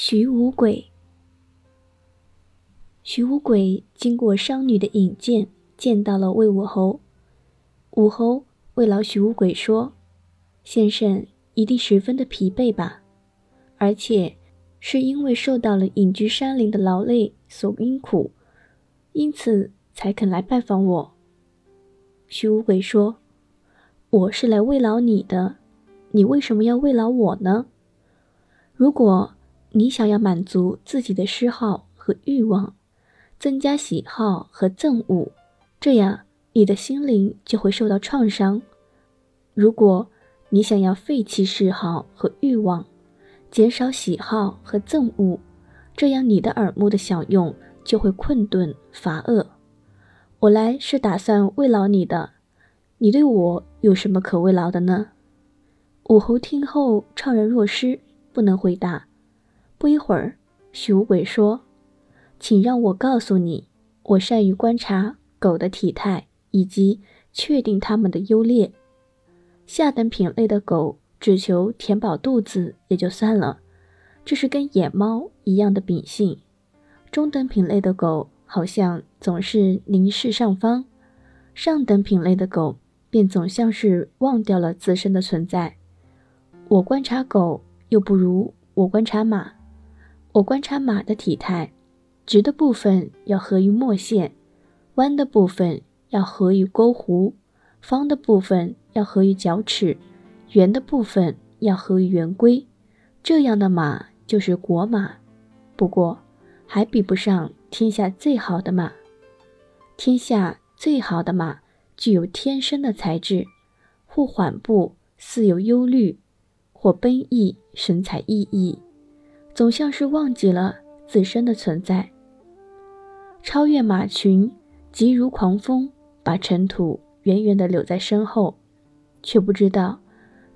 徐无鬼。徐无鬼经过商女的引荐，见到了魏武侯。武侯慰劳徐无鬼说：“先生一定十分的疲惫吧？而且是因为受到了隐居山林的劳累所辛苦，因此才肯来拜访我。”徐无鬼说：“我是来慰劳你的，你为什么要慰劳我呢？如果……”你想要满足自己的嗜好和欲望，增加喜好和憎恶，这样你的心灵就会受到创伤。如果你想要废弃嗜好和欲望，减少喜好和憎恶，这样你的耳目的享用就会困顿乏恶。我来是打算慰劳你的，你对我有什么可慰劳的呢？武侯听后怅然若失，不能回答。不一会儿，徐无鬼说：“请让我告诉你，我善于观察狗的体态以及确定它们的优劣。下等品类的狗只求填饱肚子也就算了，这是跟野猫一样的秉性。中等品类的狗好像总是凝视上方，上等品类的狗便总像是忘掉了自身的存在。我观察狗，又不如我观察马。”我观察马的体态，直的部分要合于墨线，弯的部分要合于沟弧，方的部分要合于角尺，圆的部分要合于圆规。这样的马就是国马，不过还比不上天下最好的马。天下最好的马具有天生的才智，或缓步，似有忧虑；或奔逸，神采奕奕。总像是忘记了自身的存在，超越马群，急如狂风，把尘土远远地留在身后，却不知道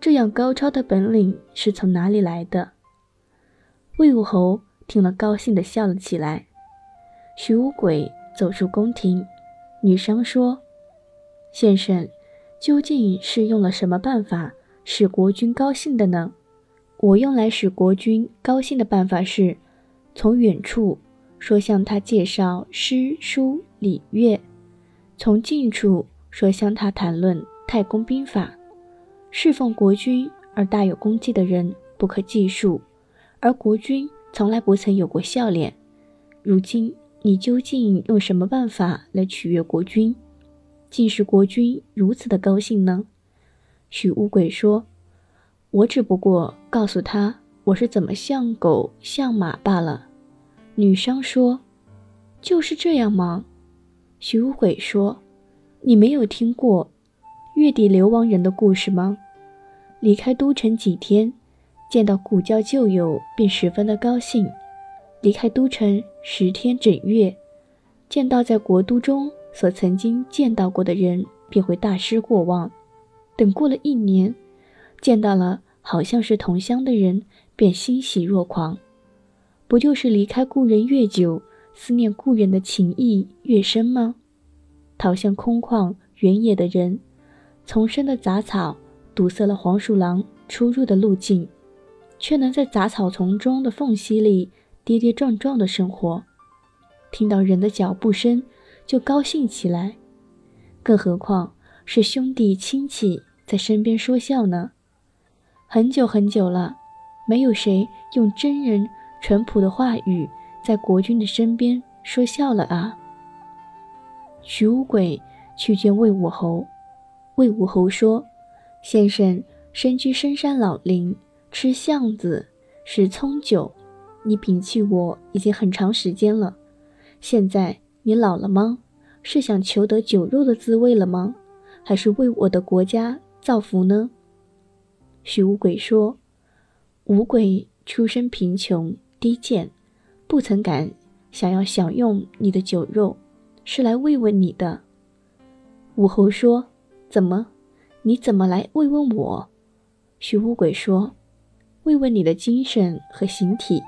这样高超的本领是从哪里来的。魏武侯听了，高兴地笑了起来。徐无鬼走出宫廷，女商说：“先生，究竟是用了什么办法使国君高兴的呢？”我用来使国君高兴的办法是，从远处说向他介绍诗书礼乐，从近处说向他谈论太公兵法。侍奉国君而大有功绩的人不可计数，而国君从来不曾有过笑脸。如今你究竟用什么办法来取悦国君，竟使国君如此的高兴呢？许乌鬼说。我只不过告诉他我是怎么像狗像马罢了。女商说：“就是这样吗？”徐无悔说：“你没有听过月底流亡人的故事吗？离开都城几天，见到故交旧友，便十分的高兴；离开都城十天整月，见到在国都中所曾经见到过的人，便会大失过望。等过了一年。”见到了好像是同乡的人，便欣喜若狂，不就是离开故人越久，思念故人的情谊越深吗？逃向空旷原野的人，丛生的杂草堵塞了黄鼠狼出入的路径，却能在杂草丛中的缝隙里跌跌撞撞的生活，听到人的脚步声就高兴起来，更何况是兄弟亲戚在身边说笑呢？很久很久了，没有谁用真人淳朴的话语在国君的身边说笑了啊。徐无鬼去见魏武侯，魏武侯说：“先生身居深山老林，吃橡子，食葱酒，你摒弃我已经很长时间了。现在你老了吗？是想求得酒肉的滋味了吗？还是为我的国家造福呢？”徐无鬼说：“五鬼出身贫穷低贱，不曾敢想要享用你的酒肉，是来慰问你的。”武侯说：“怎么？你怎么来慰问我？”徐无鬼说：“慰问你的精神和形体。”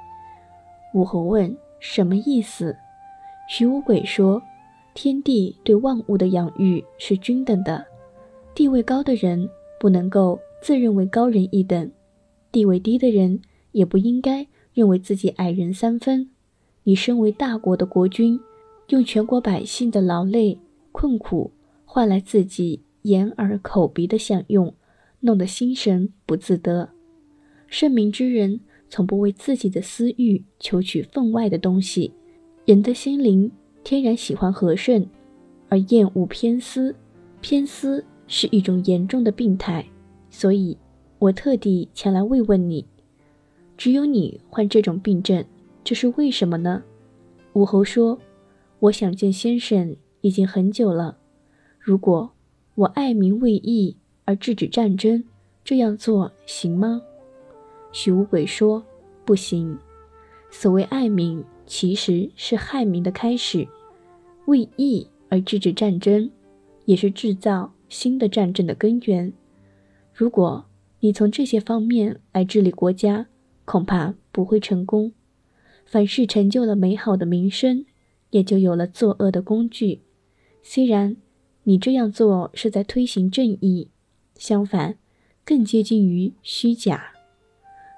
武侯问：“什么意思？”徐无鬼说：“天地对万物的养育是均等的，地位高的人不能够。”自认为高人一等，地位低的人也不应该认为自己矮人三分。你身为大国的国君，用全国百姓的劳累困苦换来自己眼耳口鼻的享用，弄得心神不自得。圣明之人从不为自己的私欲求取分外的东西。人的心灵天然喜欢和顺，而厌恶偏私。偏私是一种严重的病态，所以我特地前来慰问你。只有你患这种病症。这是为什么呢？武侯说：“我想见先生已经很久了。如果我爱民为义而制止战争，这样做行吗？”许无鬼说：“不行。所谓爱民，其实是害民的开始；为义而制止战争，也是制造新的战争的根源。如果你从这些方面来治理国家，恐怕不会成功。”凡是成就了美好的名声，也就有了作恶的工具。虽然你这样做是在推行正义，相反，更接近于虚假。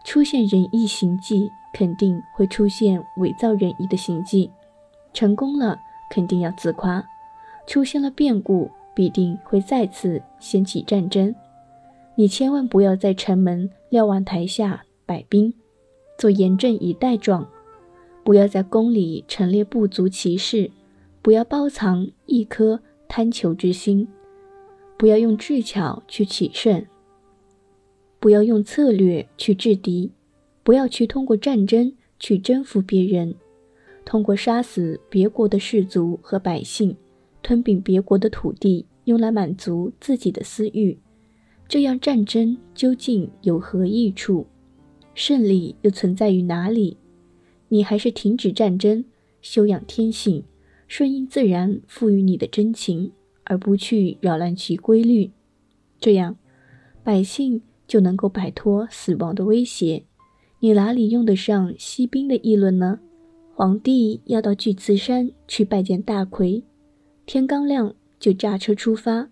出现仁义行迹，肯定会出现伪造仁义的行迹。成功了，肯定要自夸；出现了变故，必定会再次掀起战争。你千万不要在城门瞭望台下摆兵，做严阵以待状。不要在宫里陈列部族骑士，不要包藏一颗贪求之心，不要用智巧去取胜，不要用策略去制敌，不要去通过战争去征服别人，通过杀死别国的士族和百姓，吞并别国的土地，用来满足自己的私欲。这样战争究竟有何益处？胜利又存在于哪里？你还是停止战争，修养天性，顺应自然赋予你的真情，而不去扰乱其规律。这样，百姓就能够摆脱死亡的威胁。你哪里用得上西兵的议论呢？皇帝要到巨慈山去拜见大魁，天刚亮就驾车出发。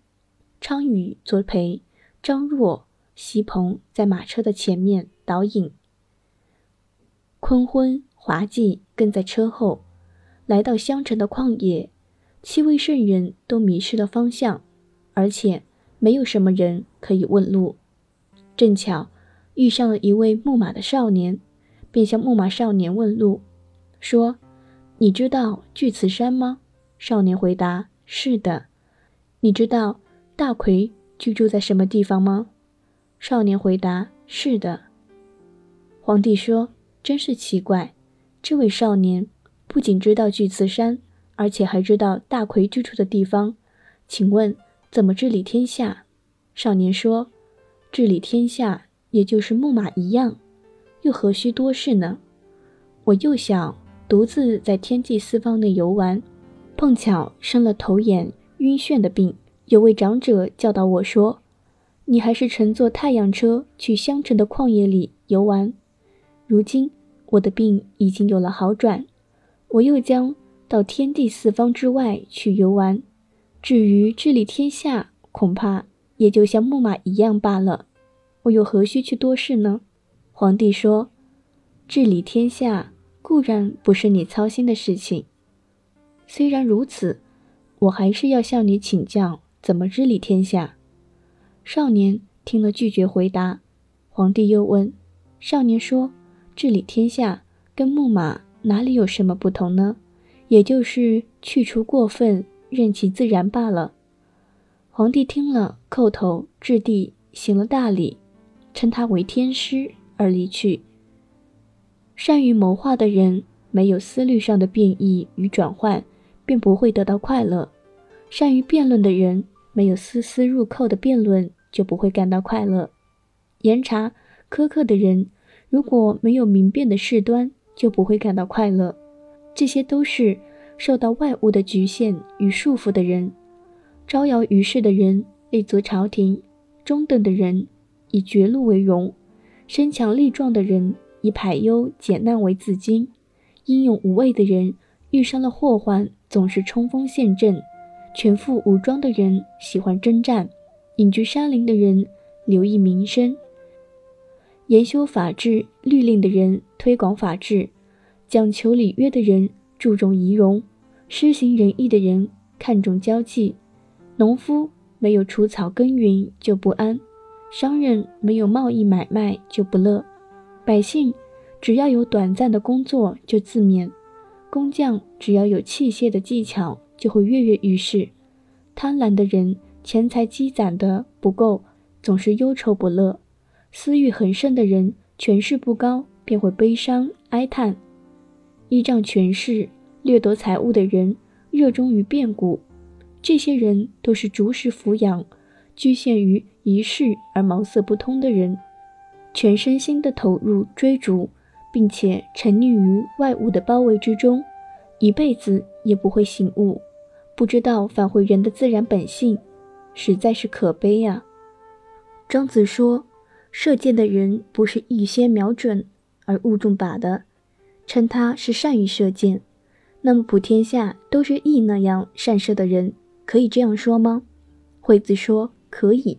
昌宇作陪，张若、席鹏在马车的前面导引。坤昏。华稽跟在车后，来到襄城的旷野，七位圣人都迷失了方向，而且没有什么人可以问路。正巧遇上了一位牧马的少年，便向牧马少年问路，说：“你知道巨慈山吗？”少年回答：“是的。”“你知道大魁居住在什么地方吗？”少年回答：“是的。”皇帝说：“真是奇怪。”这位少年不仅知道巨慈山，而且还知道大魁居住的地方。请问怎么治理天下？少年说：“治理天下，也就是牧马一样，又何须多事呢？”我又想独自在天际四方内游玩，碰巧生了头眼晕眩的病。有位长者教导我说：“你还是乘坐太阳车去襄城的旷野里游玩。”如今。我的病已经有了好转，我又将到天地四方之外去游玩。至于治理天下，恐怕也就像木马一样罢了。我又何须去多事呢？皇帝说：“治理天下固然不是你操心的事情。虽然如此，我还是要向你请教怎么治理天下。”少年听了拒绝回答。皇帝又问：“少年说。”治理天下跟牧马哪里有什么不同呢？也就是去除过分，任其自然罢了。皇帝听了，叩头置地，行了大礼，称他为天师而离去。善于谋划的人，没有思虑上的变异与转换，便不会得到快乐；善于辩论的人，没有丝丝入扣的辩论，就不会感到快乐。严查苛刻的人。如果没有明辨的事端，就不会感到快乐。这些都是受到外物的局限与束缚的人。招摇于世的人立足朝廷，中等的人以绝路为荣，身强力壮的人以排忧解难为自矜，英勇无畏的人遇上了祸患总是冲锋陷阵，全副武装的人喜欢征战，隐居山林的人留意民生。研修法治律令的人推广法治，讲求礼约的人注重仪容，施行仁义的人看重交际。农夫没有除草耕耘就不安，商人没有贸易买卖就不乐，百姓只要有短暂的工作就自勉，工匠只要有器械的技巧就会跃跃欲试。贪婪的人钱财积攒的不够，总是忧愁不乐；私欲很盛的人权势不高，便会悲伤哀叹。依仗权势掠夺财物的人热衷于变故。这些人都是逐食抚养、局限于一事而茅塞不通的人，全身心的投入追逐，并且沉溺于外物的包围之中，一辈子也不会醒悟，不知道返回人的自然本性，实在是可悲呀。庄子说，射箭的人不是预先瞄准而误中靶的，称他是善于射箭。那么普天下都是羿那样善射的人。可以这样说吗？惠子说可以。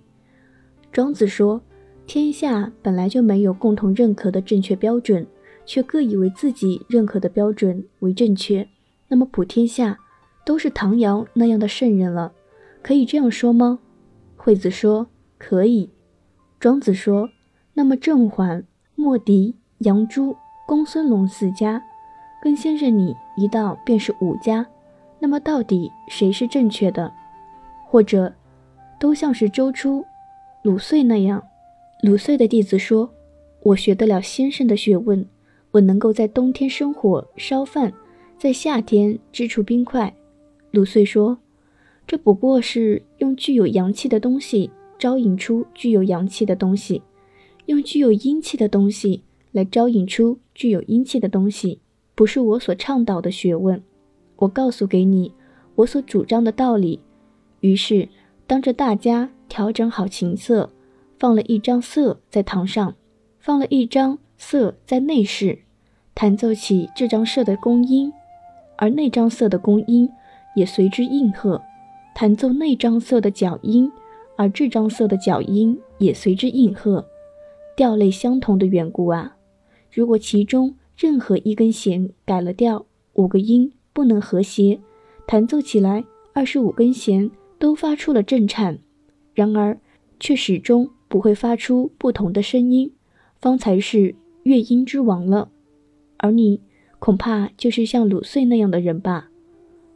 庄子说，天下本来就没有共同认可的正确标准，却各以为自己认可的标准为正确。那么普天下都是唐尧那样的圣人了，可以这样说吗？惠子说可以。庄子说，那么郑桓、墨翟、杨朱、公孙龙四家，跟先生你一道便是五家。那么到底谁是正确的？或者，都像是周初、鲁遂那样？鲁遂的弟子说：“我学得了先生的学问，我能够在冬天生火烧饭，在夏天织出冰块。”鲁遂说：“这不过是用具有阳气的东西招引出具有阳气的东西，用具有阴气的东西来招引出具有阴气的东西，不是我所倡导的学问。”我告诉给你，我所主张的道理。于是，当着大家调整好琴瑟，放了一张瑟在堂上，放了一张瑟在内室，弹奏起这张瑟的宫音，而那张瑟的宫音也随之应和；弹奏那张瑟的角音，而这张瑟的角音也随之应和。调类相同的缘故啊！如果其中任何一根弦改了调，五个音。不能和谐，弹奏起来，二十五根弦都发出了震颤，然而却始终不会发出不同的声音，方才是乐音之王了。而你恐怕就是像鲁遂那样的人吧？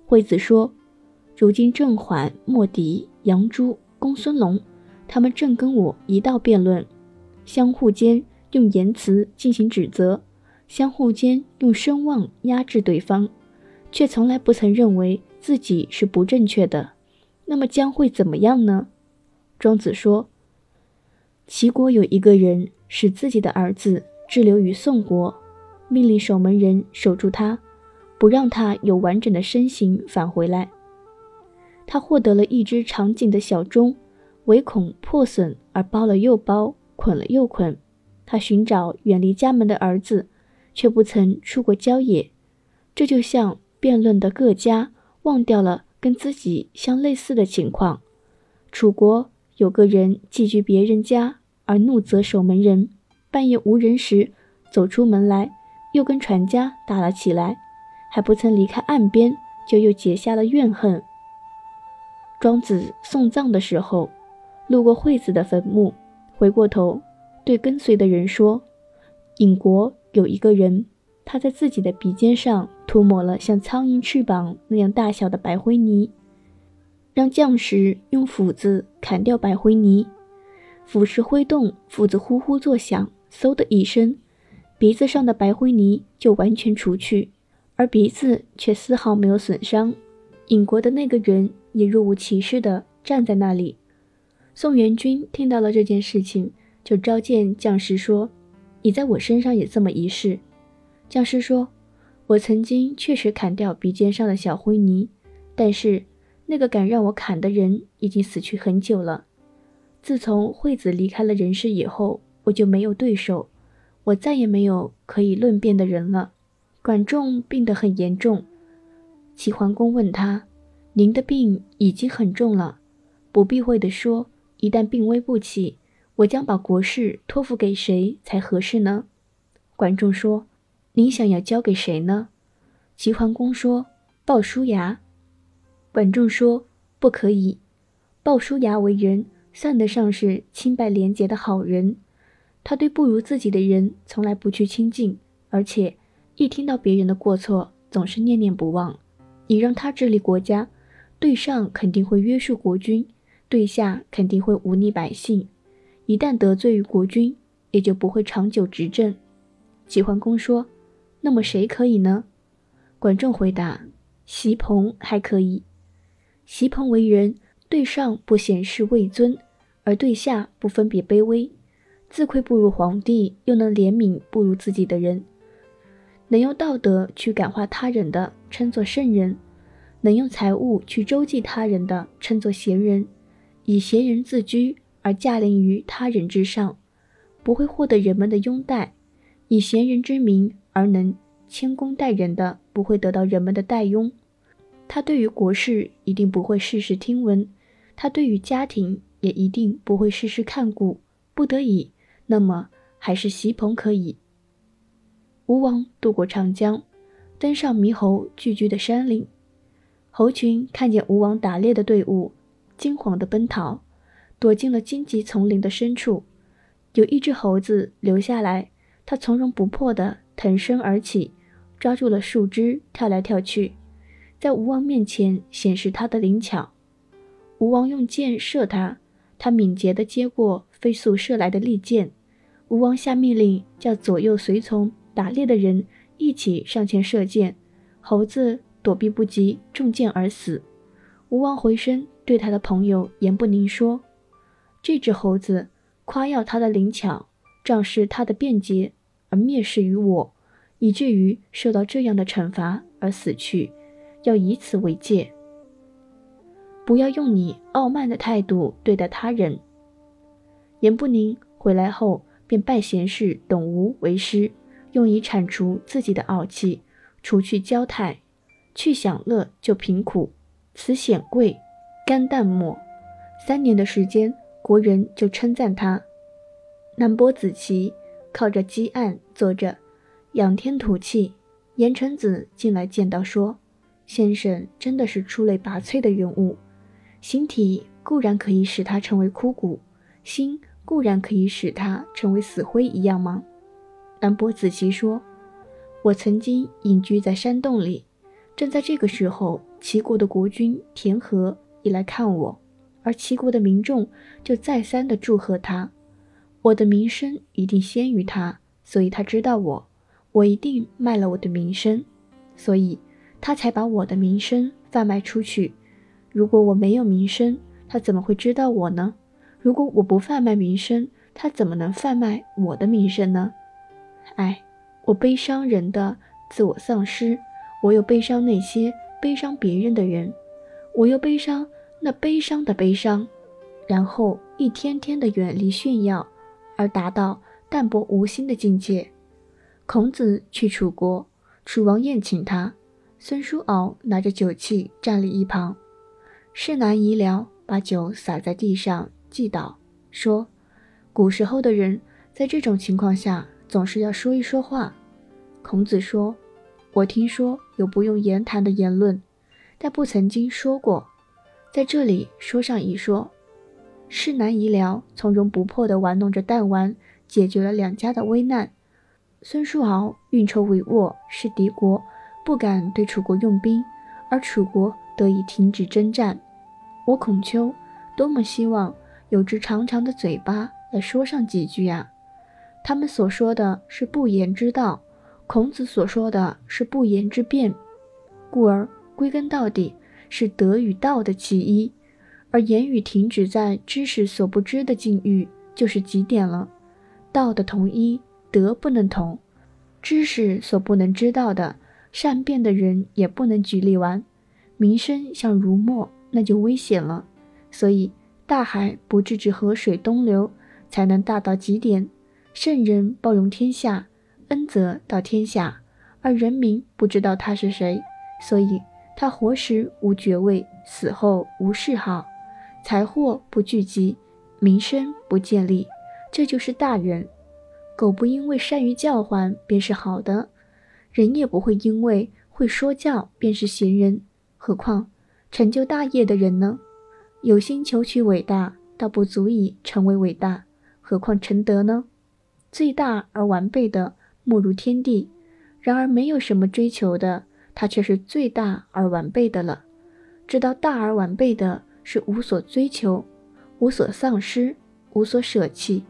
惠子说：“如今郑缓、莫迪、杨朱、公孙龙，他们正跟我一道辩论，相互间用言辞进行指责，相互间用声望压制对方。”却从来不曾认为自己是不正确的，那么将会怎么样呢？庄子说：“齐国有一个人使自己的儿子滞留于宋国，命令守门人守住他，不让他有完整的身形返回来。他获得了一只长颈的小钟，唯恐破损而包了又包，捆了又捆。他寻找远离家门的儿子，却不曾出过郊野。这就像……”辩论的各家忘掉了跟自己相类似的情况。楚国有个人寄居别人家，而怒责守门人，半夜无人时走出门来，又跟船家打了起来，还不曾离开岸边，就又结下了怨恨。庄子送葬的时候，路过惠子的坟墓，回过头对跟随的人说：“尹国有一个人。”他在自己的鼻尖上涂抹了像苍蝇翅膀那样大小的白灰泥，让将士用斧子砍掉白灰泥。斧石挥动，斧子呼呼作响，嗖的一声，鼻子上的白灰泥就完全除去，而鼻子却丝毫没有损伤。尹国的那个人也若无其事地站在那里。宋元君听到了这件事情，就召见将士说：“你在我身上也这么一试。”将士说：“我曾经确实砍掉鼻尖上的小灰泥，但是那个敢让我砍的人已经死去很久了。自从惠子离开了人世以后，我就没有对手，我再也没有可以论辩的人了。”管仲病得很严重，齐桓公问他：“您的病已经很重了，不避讳地说，一旦病危不起，我将把国事托付给谁才合适呢？管仲说：“您想要交给谁呢？”齐桓公说：“鲍叔牙。”管仲说：“不可以。鲍叔牙为人，算得上是清白廉洁的好人。他对不如自己的人从来不去亲近，而且一听到别人的过错，总是念念不忘。你让他治理国家，对上肯定会约束国君，对下肯定会忤逆百姓。一旦得罪于国君，也就不会长久执政。”齐桓公说：“那么谁可以呢？”管仲回答：“席鹏还可以。”席鹏为人，对上不显示位尊，而对下不分别卑微，自愧不如皇帝，又能怜悯不如自己的人，能用道德去感化他人的，称作圣人；能用财物去周济他人的，称作贤人。以贤人自居而驾临于他人之上，不会获得人们的拥戴；以贤人之名而能谦恭待人的，不会得到人们的待拥。他对于国事一定不会事事听闻，他对于家庭也一定不会事事看顾。不得已，那么还是席鹏可以。吴王渡过长江，登上猕猴聚居的山岭，猴群看见吴王打猎的队伍，惊慌地奔逃，躲进了荆棘丛林的深处。有一只猴子留下来，它从容不迫地腾身而起，抓住了树枝，跳来跳去。在吴王面前显示它的灵巧，吴王用箭射它，它敏捷地接过飞速射来的利箭。吴王下命令，叫左右随从打猎的人一起上前射箭，猴子躲避不及，中箭而死。吴王回身对他的朋友严不宁说：“这只猴子夸耀他的灵巧，仗势他的便捷，而蔑视于我，以至于受到这样的惩罚而死去。”要以此为戒，不要用你傲慢的态度对待他人。严不宁回来后，便拜贤士董吴为师，用以铲除自己的傲气，除去骄态，去享乐就贫苦，此显贵，甘淡漠。三年的时间，国人就称赞他。南伯子期靠着积案坐着，仰天吐气。严成子进来见到说。先生真的是出类拔萃的人物，形体固然可以使他成为枯骨，心固然可以使他成为死灰一样吗？南伯子期说：“我曾经隐居在山洞里，正在这个时候，齐国的国君田和也来看我，而齐国的民众就再三的祝贺他。我的名声一定先于他，所以他知道我，我一定卖了我的名声，所以。”他才把我的名声贩卖出去。如果我没有名声，他怎么会知道我呢？如果我不贩卖名声，他怎么能贩卖我的名声呢？哎，我悲伤人的自我丧失，我又悲伤那些悲伤别人的人，我又悲伤那悲伤的悲伤，然后一天天的远离炫耀，而达到淡泊无心的境界。孔子去楚国，楚王宴请他。孙叔敖拿着酒器站立一旁，世南遗聊把酒洒在地上，祭祷说：“古时候的人在这种情况下总是要说一说话。”孔子说：“我听说有不用言谈的言论，但不曾经说过，在这里说上一说。”世南遗聊从容不迫地玩弄着弹丸，解决了两家的危难。孙叔敖运筹帷幄，是敌国。不敢对楚国用兵，而楚国得以停止征战。我孔丘多么希望有只长长的嘴巴来说上几句呀！他们所说的是不言之道，孔子所说的是不言之辩，故而归根到底是德与道的其一。而言语停止在知识所不知的境遇，就是极点了。道的同一，德不能同；知识所不能知道的。善变的人也不能举例完，名声像如墨，那就危险了。所以大海不制止河水东流，才能大到极点。圣人包容天下，恩泽到天下，而人民不知道他是谁，所以他活时无爵位，死后无谥号，财货不聚集，名声不建立，这就是大人。狗不因为善于叫唤便是好的，人也不会因为会说教便是贤人。何况成就大业的人呢？有心求取伟大，倒不足以成为伟大，何况成德呢？最大而完备的，莫如天地。然而没有什么追求的，它却是最大而完备的了。知道大而完备的是无所追求，无所丧失，无所舍弃，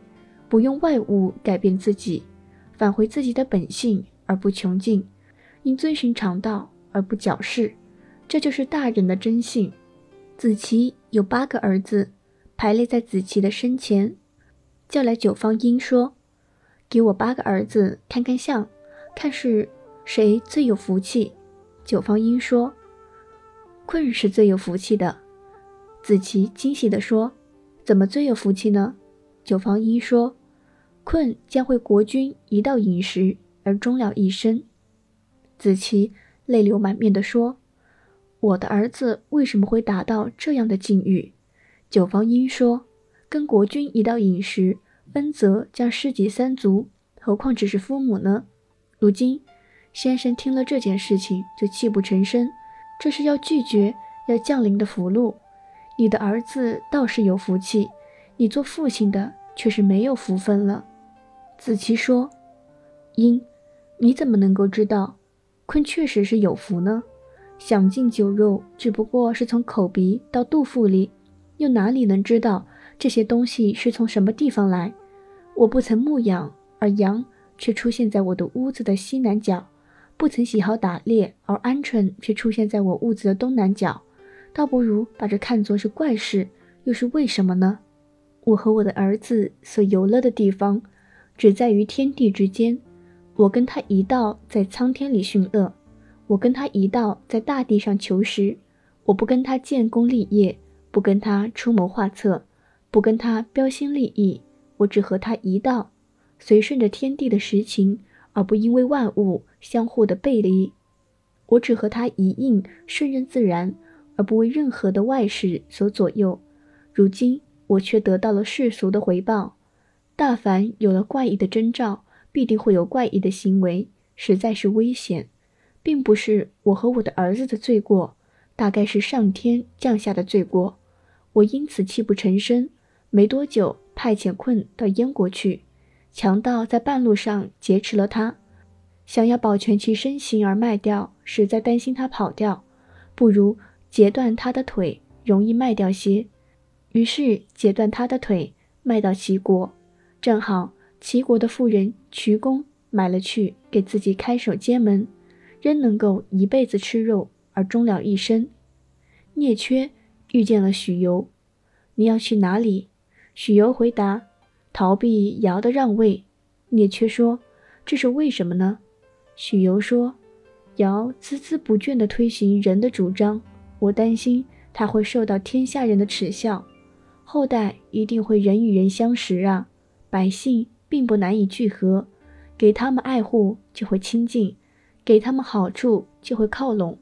不用外物改变自己，返回自己的本性而不穷尽，因遵循常道而不矫饰，这就是大人的真性。子期有八个儿子，排列在子期的身前，叫来九方英说：“给我八个儿子看看相。”看是谁最有福气？九方英说：“困是最有福气的。”子期惊喜地说：“怎么最有福气呢？”九方英说：“困将会国君一道饮食而终了一生。”子期泪流满面地说：“我的儿子为什么会达到这样的境遇？”九方英说：“跟国君一道饮食，恩泽将施及三族，何况只是父母呢？”如今，先生听了这件事情就泣不成声。这是要拒绝要降临的福禄。你的儿子倒是有福气，你做父亲的却是没有福分了。子期说：“英，你怎么能够知道，鲲确实是有福呢？享尽酒肉，只不过是从口鼻到肚腹里，又哪里能知道这些东西是从什么地方来？我不曾牧养，而羊。”却出现在我的屋子的西南角，不曾喜好打猎，而鹌鹑却出现在我屋子的东南角，倒不如把这看作是怪事，又是为什么呢？我和我的儿子所游乐的地方，只在于天地之间。我跟他一道在苍天里驯乐，我跟他一道在大地上求食。我不跟他建功立业，不跟他出谋划策，不跟他标新立异，我只和他一道。随顺着天地的实情，而不因为万物相互的背离。我只和他一应，顺任自然，而不为任何的外事所左右。如今我却得到了世俗的回报。大凡有了怪异的征兆，必定会有怪异的行为，实在是危险，并不是我和我的儿子的罪过，大概是上天降下的罪过。我因此泣不成声。没多久，派遣困到燕国去。强盗在半路上劫持了他，想要保全其身形而卖掉，实在担心他跑掉，不如截断他的腿，容易卖掉些。于是截断他的腿，卖到齐国，正好齐国的妇人瞿公买了去，给自己开守街门，仍能够一辈子吃肉而终了一生。聂缺遇见了许由，你要去哪里？许由回答。逃避尧的让位，聂缺说：“这是为什么呢？”许由说：“尧孜孜不倦地推行人的主张，我担心他会受到天下人的耻笑，后代一定会人与人相识啊。百姓并不难以聚合，给他们爱护就会亲近，给他们好处就会靠拢，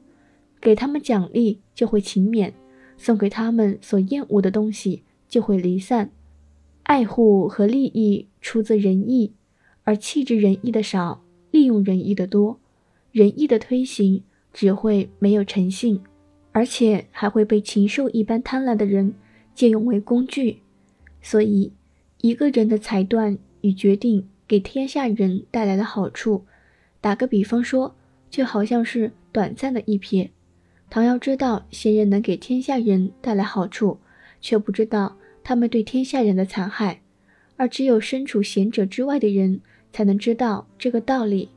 给他们奖励就会勤勉，送给他们所厌恶的东西就会离散。”爱护和利益出自仁义，而弃之仁义的少，利用仁义的多。仁义的推行只会没有诚信，而且还会被禽兽一般贪婪的人借用为工具。所以，一个人的裁断与决定给天下人带来了好处。打个比方说，就好像是短暂的一瞥。唐瑶知道贤人能给天下人带来好处，却不知道。他们对天下人的残害，而只有身处贤者之外的人才能知道这个道理。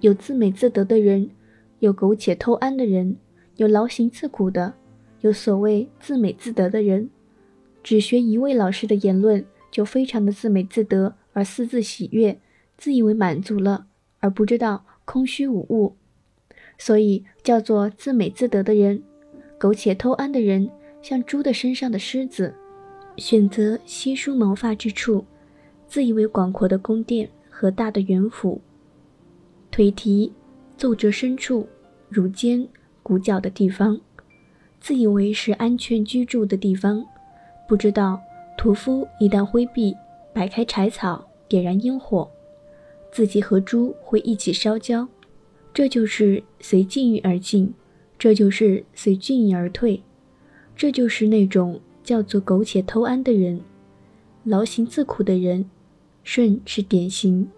有自美自得的人，有苟且偷安的人，有劳形自苦的，有所谓自美自得的人。只学一位老师的言论，就非常的自美自得而私自喜悦，自以为满足了，而不知道空虚无物，所以叫做自美自得的人。苟且偷安的人，像猪的身上的虱子。选择稀疏毛发之处，自以为广阔的宫殿和大的园府，腿蹄奏折深处，如尖鼓角的地方，自以为是安全居住的地方，不知道屠夫一旦挥臂，摆开柴草，点燃烟火，自己和猪会一起烧焦。这就是随境遇而进，这就是随境遇而退，这就是那种叫做苟且偷安的人，劳形自苦的人。舜是典型。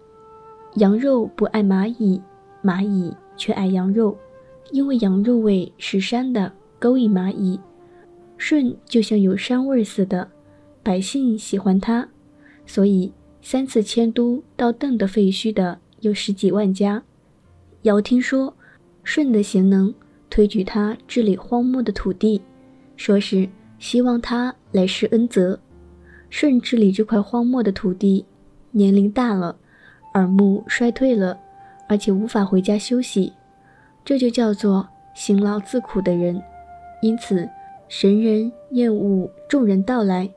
羊肉不爱蚂蚁，蚂蚁却爱羊肉，因为羊肉味是膻的，勾引蚂蚁。舜就像有膻味似的，百姓喜欢他，所以三次迁都到邓的废墟的有十几万家。尧听说舜的贤能，推举他治理荒漠的土地，说是希望他来施恩泽。舜治理这块荒漠的土地，年龄大了。耳目衰退了，而且无法回家休息，这就叫做辛劳自苦的人。因此，神人厌恶众人到来，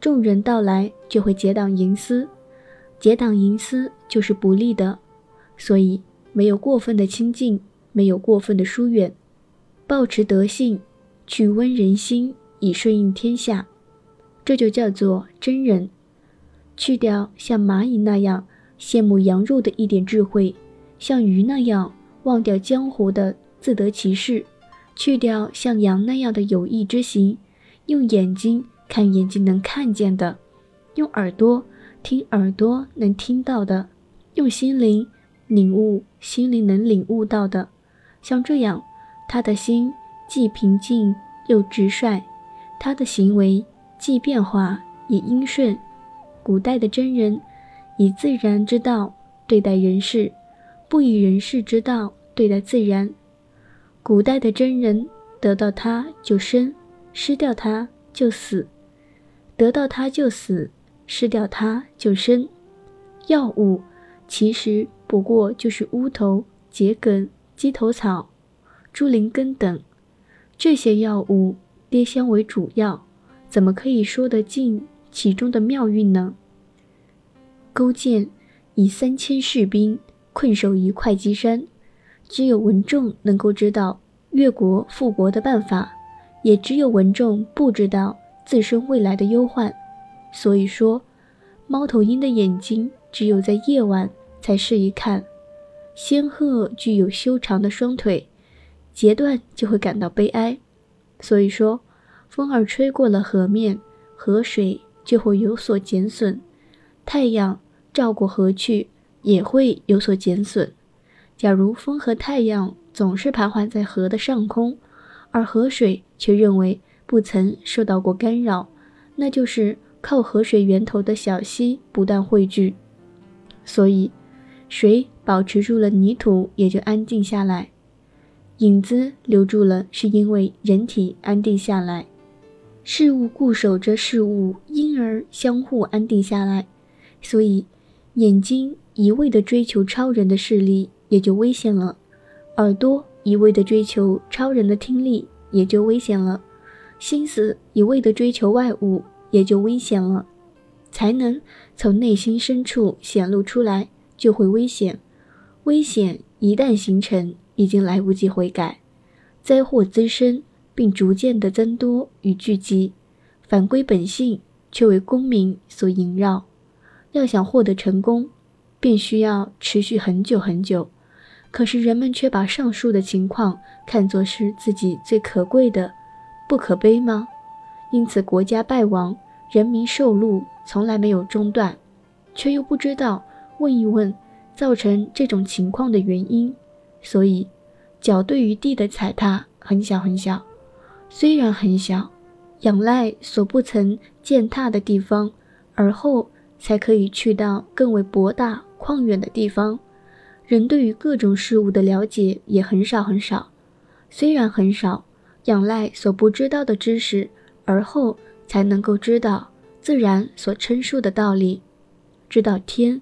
众人到来就会结党营私，结党营私就是不利的。所以，没有过分的亲近，没有过分的疏远，保持德性，去温人心，以顺应天下，这就叫做真人。去掉像蚂蚁那样。羡慕羊肉的一点智慧，像鱼那样忘掉江湖的自得其事，去掉像羊那样的有意之行，用眼睛看眼睛能看见的，用耳朵听耳朵能听到的，用心灵领悟心灵能领悟到的。像这样，他的心既平静又直率，他的行为既变化也阴顺。古代的真人。以自然之道对待人事，不以人事之道对待自然。古代的真人得到他就生，失掉他就死；得到他就死，失掉他就生。药物其实不过就是乌头、桔梗、鸡头草、猪苓根等这些药物，跌香为主要，怎么可以说得尽其中的妙运呢？勾践以三千士兵困守于会稽山，只有文仲能够知道越国复国的办法，也只有文仲不知道自身未来的忧患。所以说，猫头鹰的眼睛只有在夜晚才适宜看。仙鹤具有修长的双腿，截断就会感到悲哀。所以说，风儿吹过了河面，河水就会有所减损。太阳。照过河去，也会有所减损。假如风和太阳总是徘徊在河的上空，而河水却认为不曾受到过干扰，那就是靠河水源头的小溪不断汇聚，所以水保持住了泥土，也就安定下来；影子留住了，是因为人体安定下来。事物固守着事物，因而相互安定下来，所以。眼睛一味的追求超人的视力，也就危险了；耳朵一味的追求超人的听力，也就危险了；心思一味的追求外物，也就危险了；才能从内心深处显露出来，就会危险。危险一旦形成，已经来不及悔改，灾祸滋生，并逐渐的增多与聚集，反归本性，却为功名所萦绕。要想获得成功，便需要持续很久很久。可是人们却把上述的情况看作是自己最可贵的，不可悲吗？因此国家败亡，人民受戮，从来没有中断，却又不知道问一问造成这种情况的原因。所以，脚对于地的踩踏很小很小，虽然很小，仰赖所不曾践踏的地方，而后。才可以去到更为博大旷远的地方。人对于各种事物的了解也很少很少，虽然很少，仰赖所不知道的知识，而后才能够知道自然所称述的道理，知道天，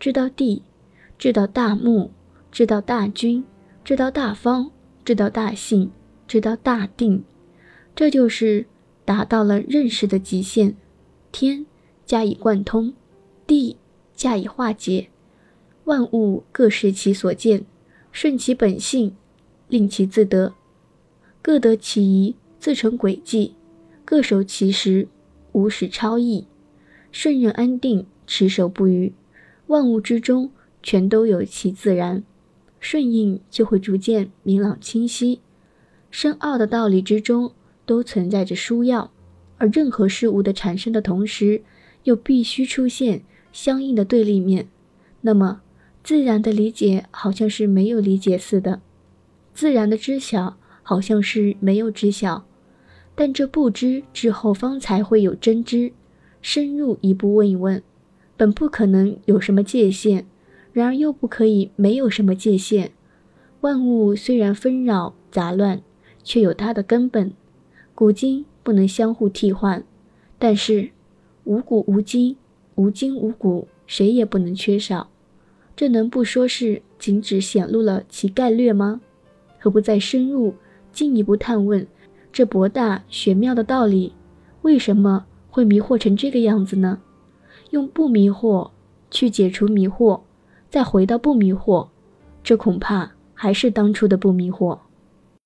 知道地，知道大木，知道大军，知道大方，知道大信，知道大定，这就是达到了认识的极限。天。加以贯通，地加以化解，万物各视其所见，顺其本性，令其自得，各得其宜，自成轨迹，各守其时，无使超逸，顺任安定，持守不渝，万物之中全都有其自然，顺应就会逐渐明朗清晰。深奥的道理之中都存在着殊要，而任何事物的产生的同时，又必须出现相应的对立面。那么，自然的理解好像是没有理解似的，自然的知晓好像是没有知晓。但这不知之后方才会有真知，深入一步问一问，本不可能有什么界限，然而又不可以没有什么界限。万物虽然纷扰杂乱，却有它的根本，古今不能相互替换，但是无古无今，无今无古，谁也不能缺少。这能不说是仅只显露了其概略吗？何不再深入进一步探问？这博大玄妙的道理，为什么会迷惑成这个样子呢？用不迷惑去解除迷惑，再回到不迷惑，这恐怕还是当初的不迷惑。